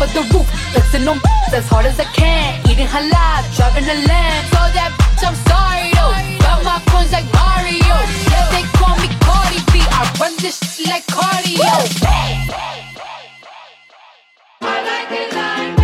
top of the roof, flexing on as hard as I can. Eating halal, driving a lamb. So that bitch, I'm sorry though. Got my coins like Mario. Yeah, they call me Cardi B. I run this shit like cardio. I like it like.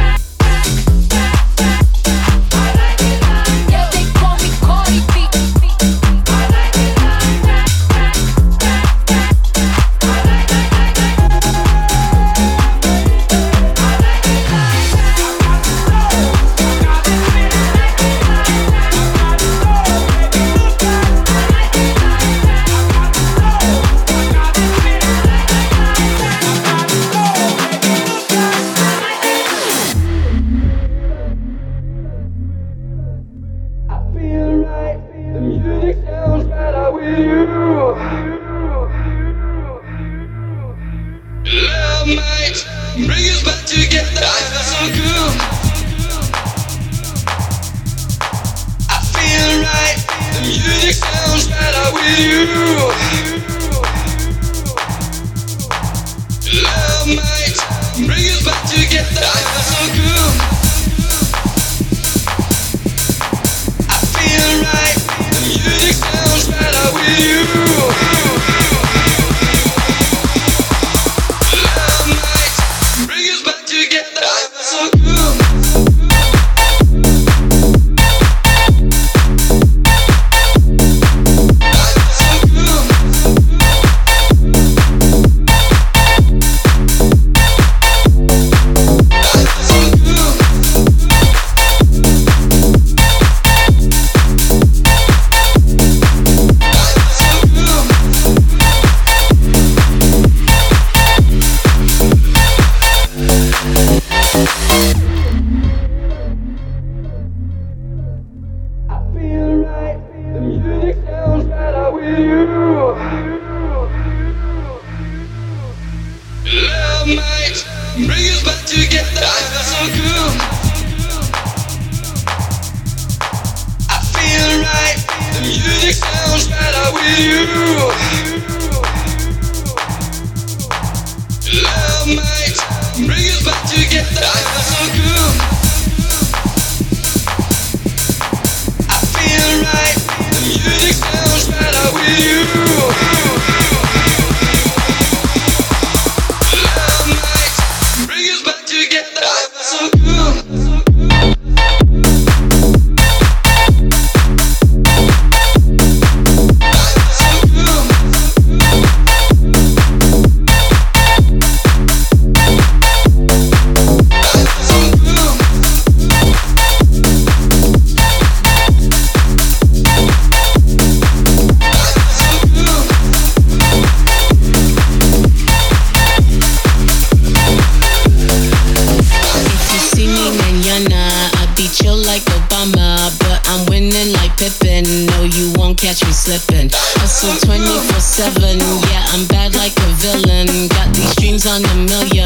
seven. Yeah, I'm bad like a villain. Got these dreams on a million.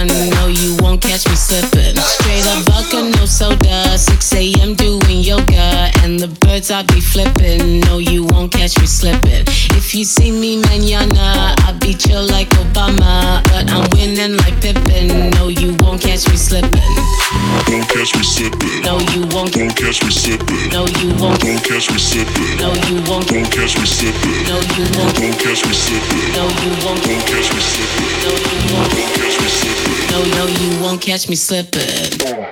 catch me sipping. No, you won't. Don't catch me sipping. No, you won't. Don't catch me sipping. No, you won't. Don't catch me sipping. No, you won't. Don't catch me sipping. No, no, you won't catch me slipping.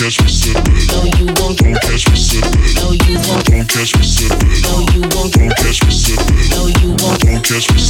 catch me slipping. No, you won't. Don't catch me slipping. No, you won't. Don't catch me slipping. No, you won't. Don't catch me slipping. No, you won't. Don't catch me slipping.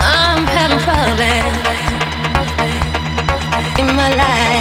I'm having problems in my life.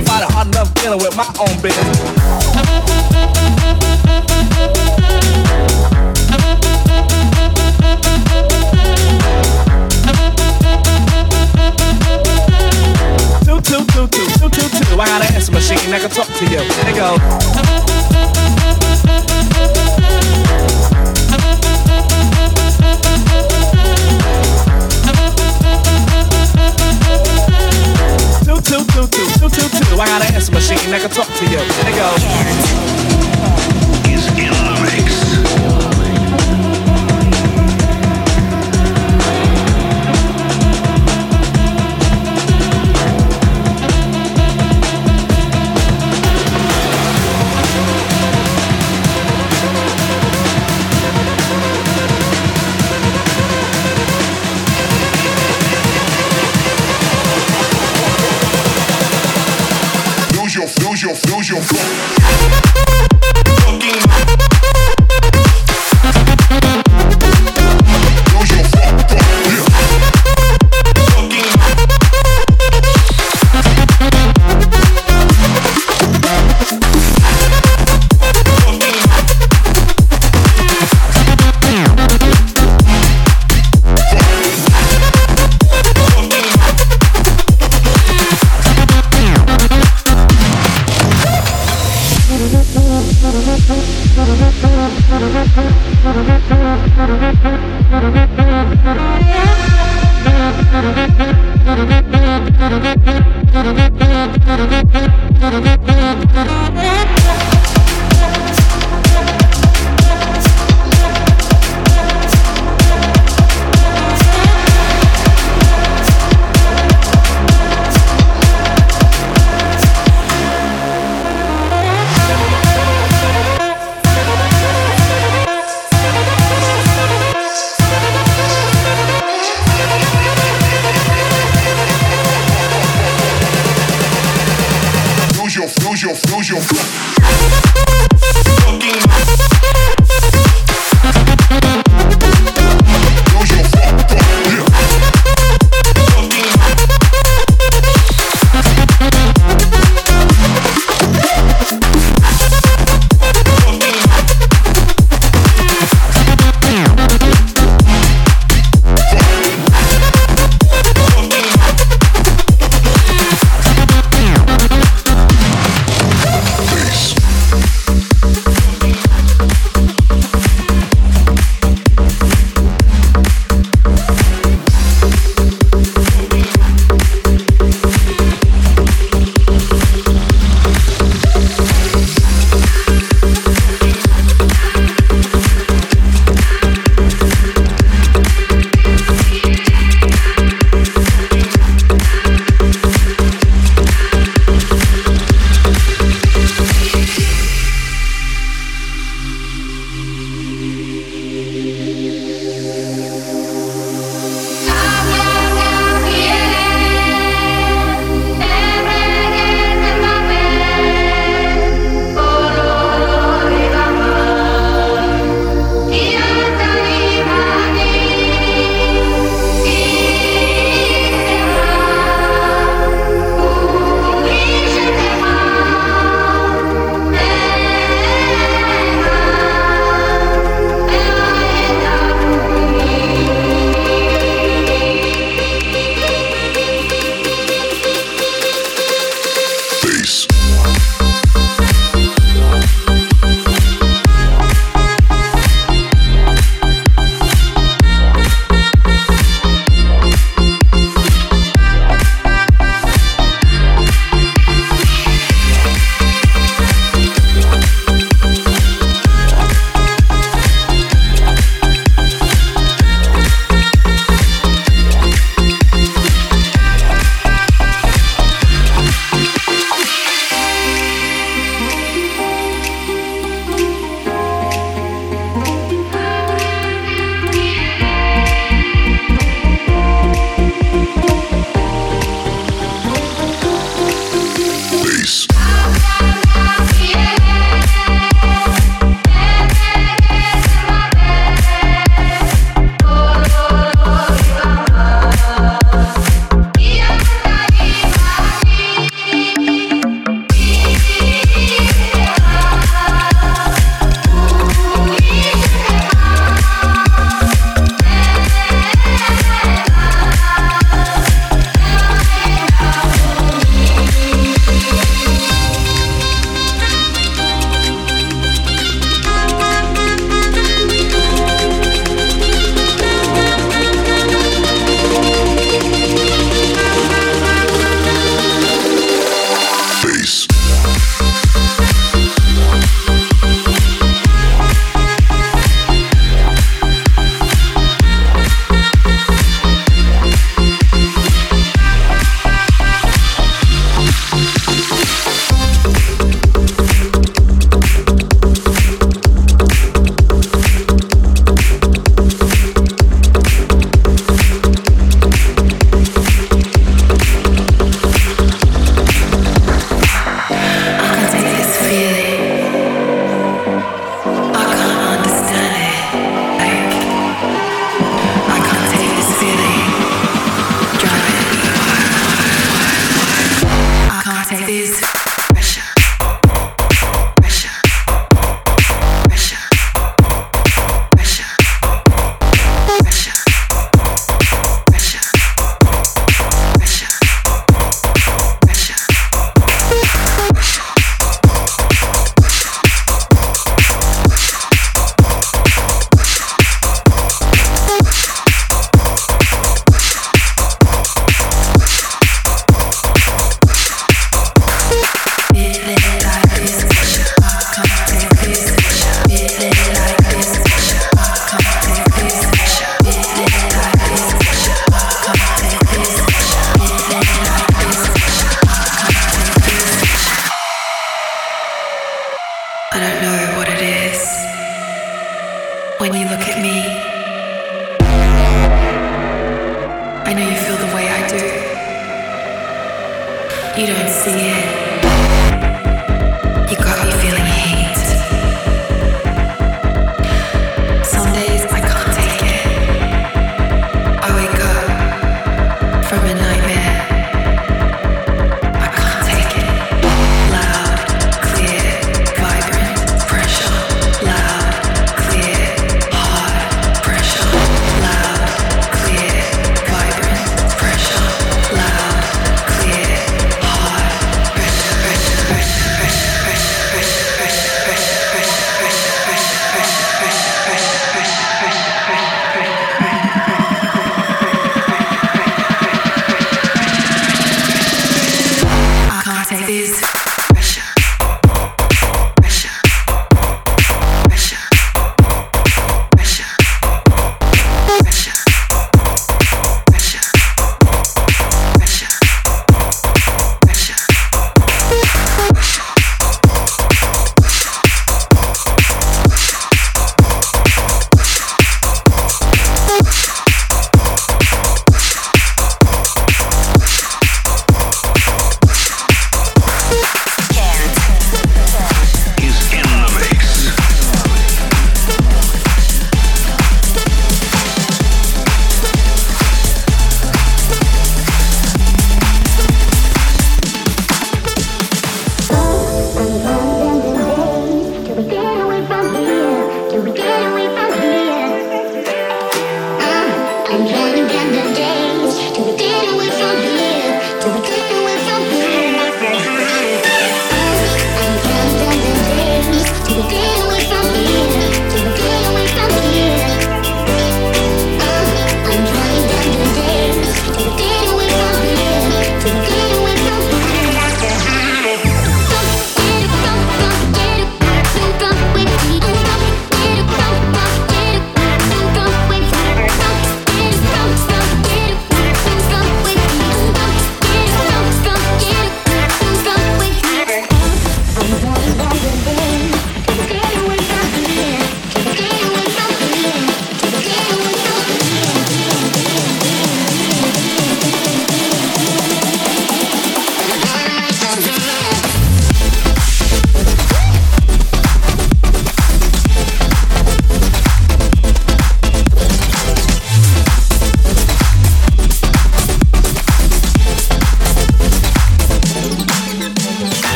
I find it hard enough dealing with my own business. Two, two, two, two, two, two, two. I got an answer machine that can talk to you. They go.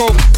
Oh.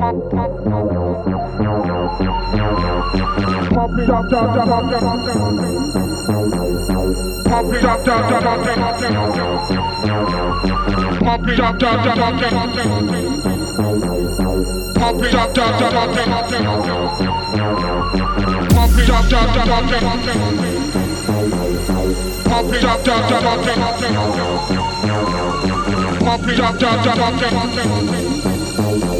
Pump it up, down, down, down, down, down.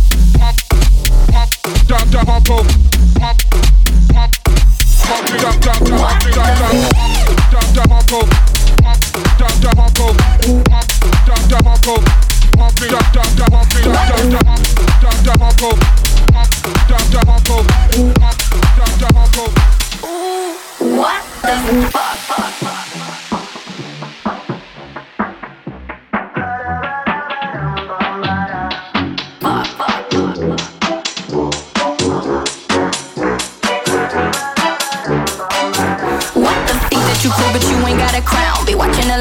What the fuck?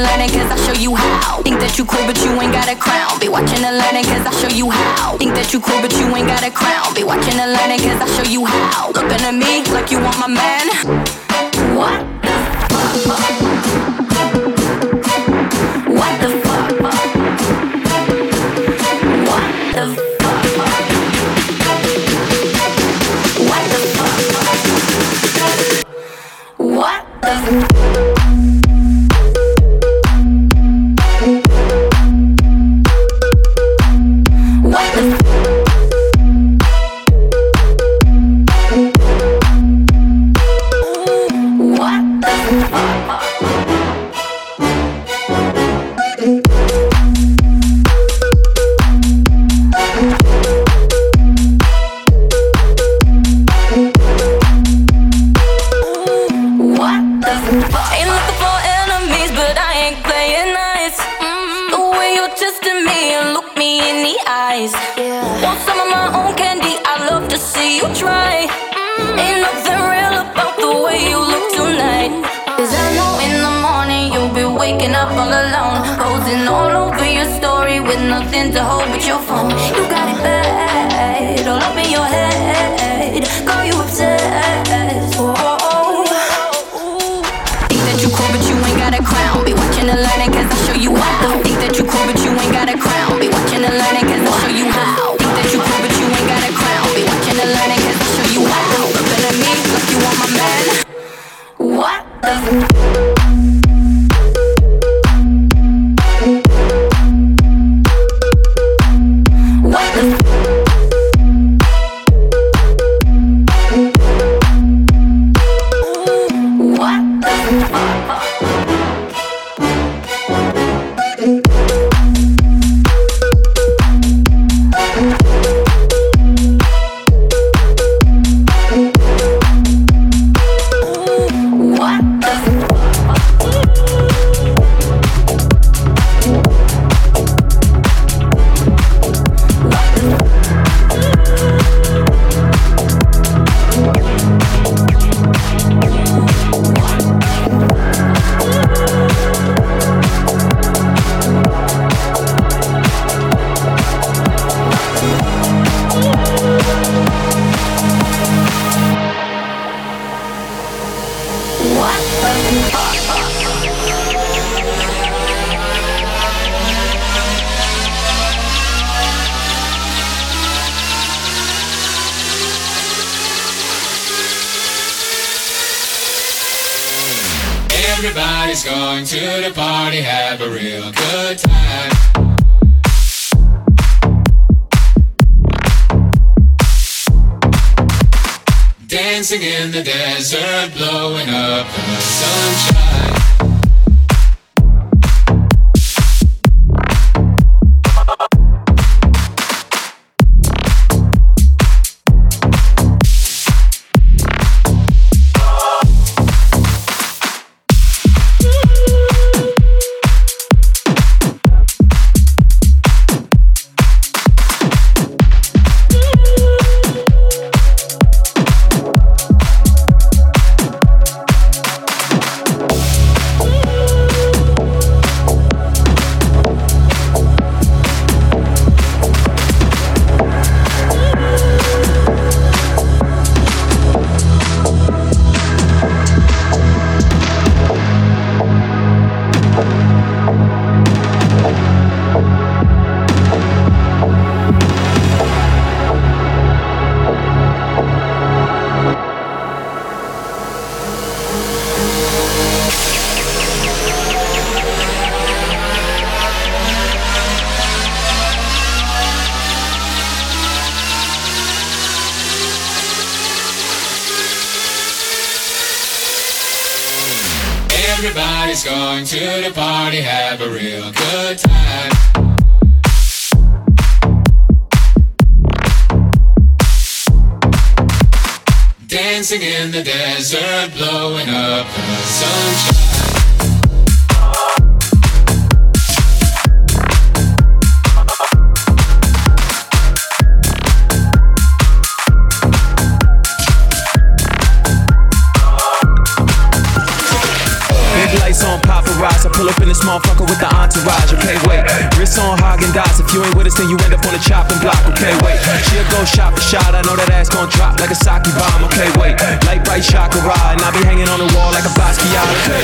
And learning cause I show you how. Think that you cool but you ain't got a crown. Be watching and learning cause I show you how. Think that you cool but you ain't got a crown. Be watching and learning cause I show you how. Looking at me like you want my man. What the fuck? Ain't looking for enemies, but I ain't playing nice. Mm-hmm. The way you me and look me in the eyes. Want some of my own candy? I love to see you try. Mm-hmm. Ain't nothing real about the way you look I know in the morning you'll be waking up all alone. Posing all over your story with nothing to hold but your phone. You got it bad, all up in your head. Girl, you obsessed. Everybody's going to the party, have a real good time. Dancing in the desert, blowing up the sunshine. This motherfucker with the entourage. Okay, wait. Wrist on Häagen-Dazs. If you ain't with us, then you end up on the chopping block. Okay, wait. She'll go shot for shot. I know that ass gon' drop like a sake bomb. Okay, wait. Light bright chakra. And I be hanging on the wall like a Basquiat. Okay.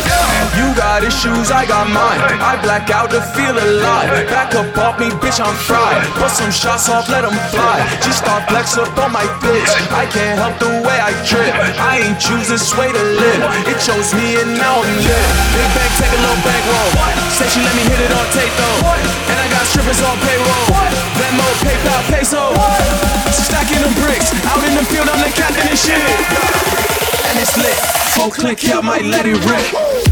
You got issues, I got mine. I black out to feel alive. Back up off me, bitch, I'm fried. Put some shots off, let 'em fly. Just start flex up on my bitch. I can't help the way I trip. I ain't choose this way to live. It chose me and now I'm lit. Big bank, take a little bankroll. Say she let me hit it on tape though. And I got strippers on payroll. Venmo, PayPal, peso. Stacking them bricks. Out in the field, I'm the captain and shit. And it's lit. Full click, yeah, I might let it rip.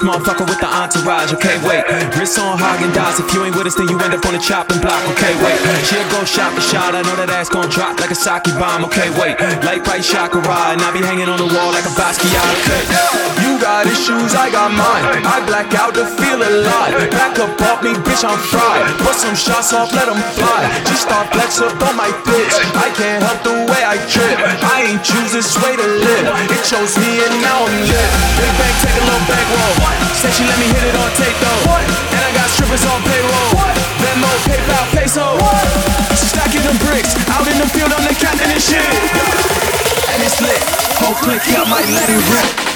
Motherfucker with the entourage, okay, wait. Wrist on Häagen-Dazs, if you ain't with us, then you end up on the chopping block, okay, wait. She'll go shot for shot, I know that ass gon' drop like a sake bomb, okay, wait. Light bright chakra, and I be hanging on the wall like a Basquiat, okay. You got issues, I got mine. I black out to feel alive. Back up off me, bitch, I'm fried. Put some shots off, let them fly. Just start flex up on my bitch. I can't help the way I trip. I ain't choose this way to live. It chose me and now I'm lit. Big bang, take a little back roll. Said she let me hit it on tape though. And I got strippers on payroll. Venmo, PayPal, peso. Stacking them bricks. Out in the field, I'm the captain and shit. And it's lit. Whole click, I might let it rip.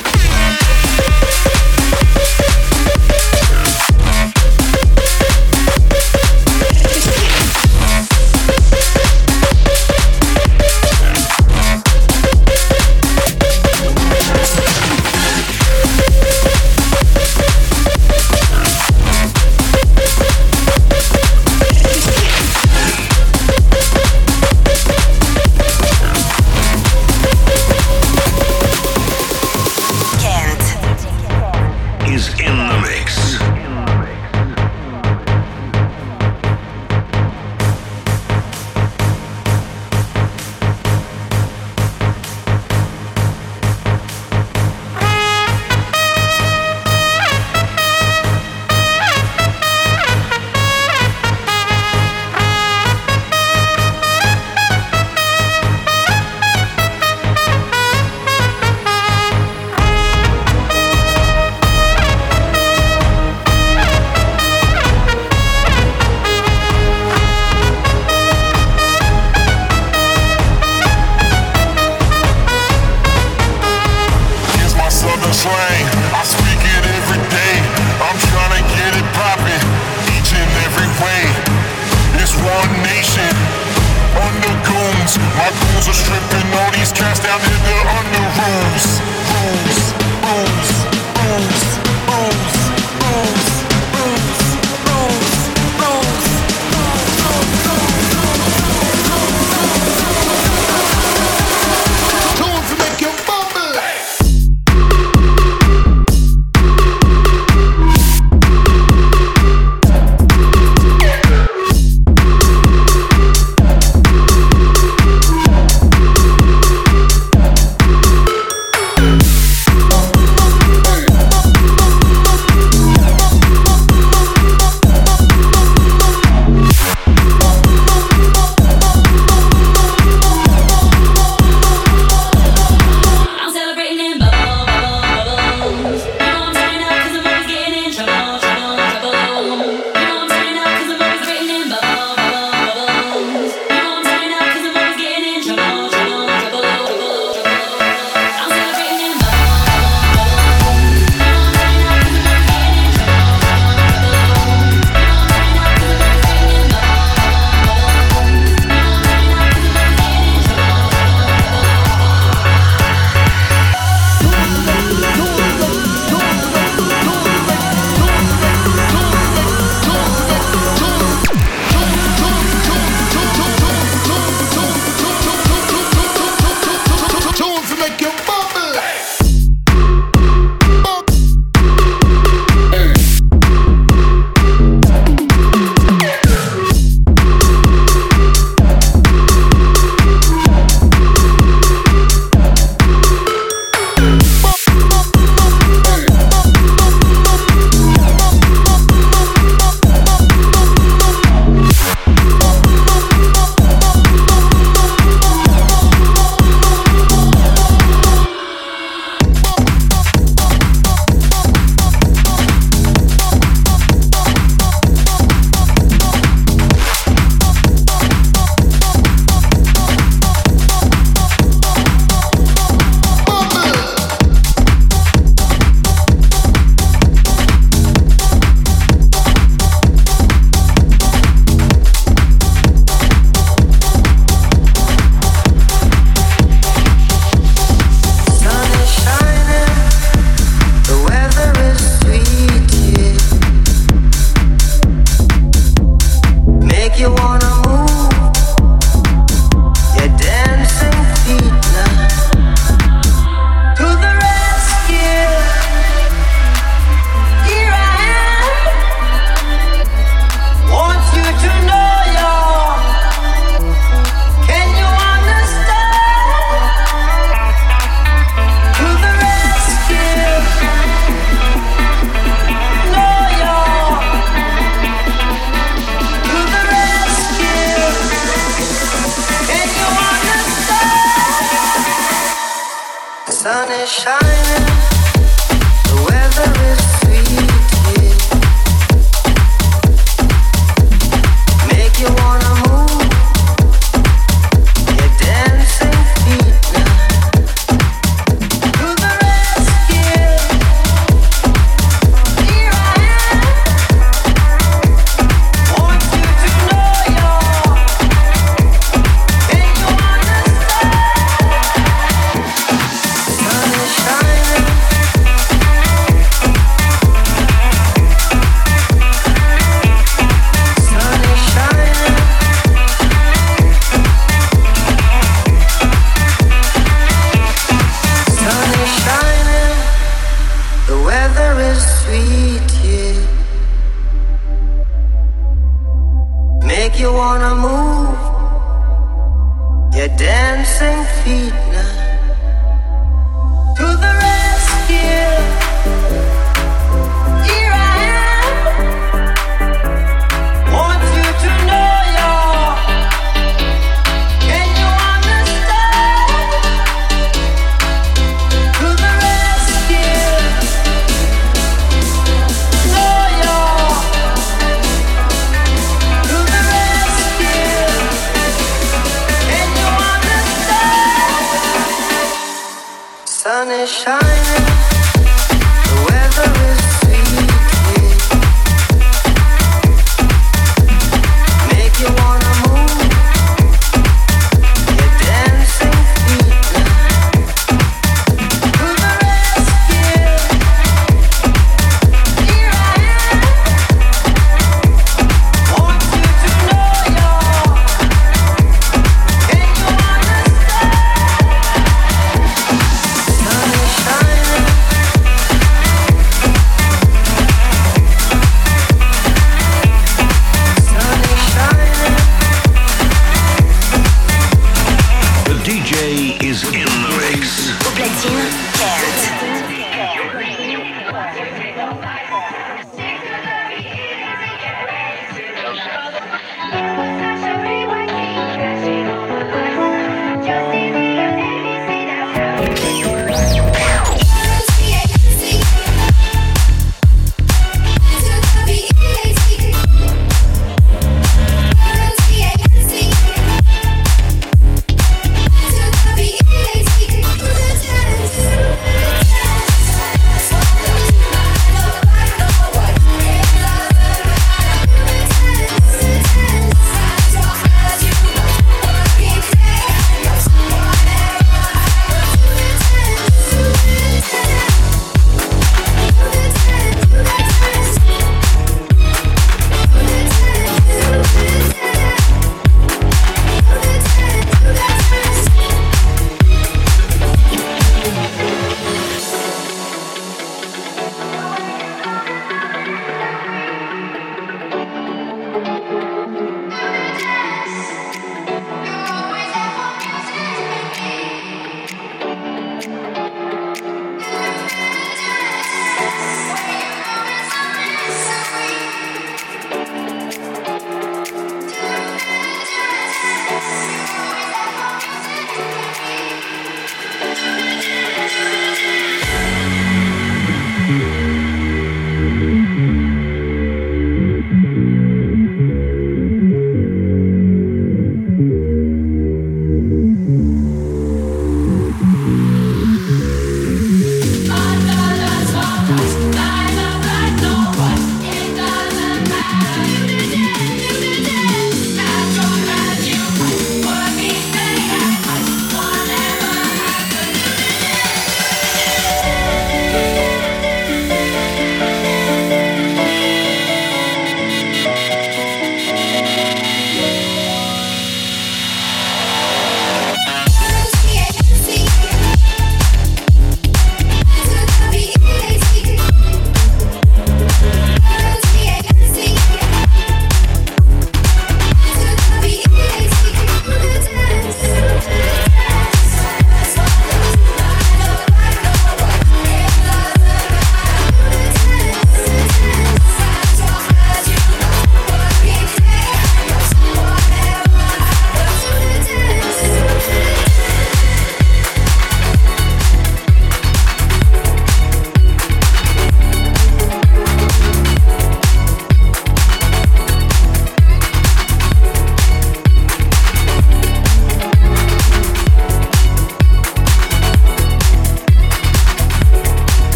Sun is shining,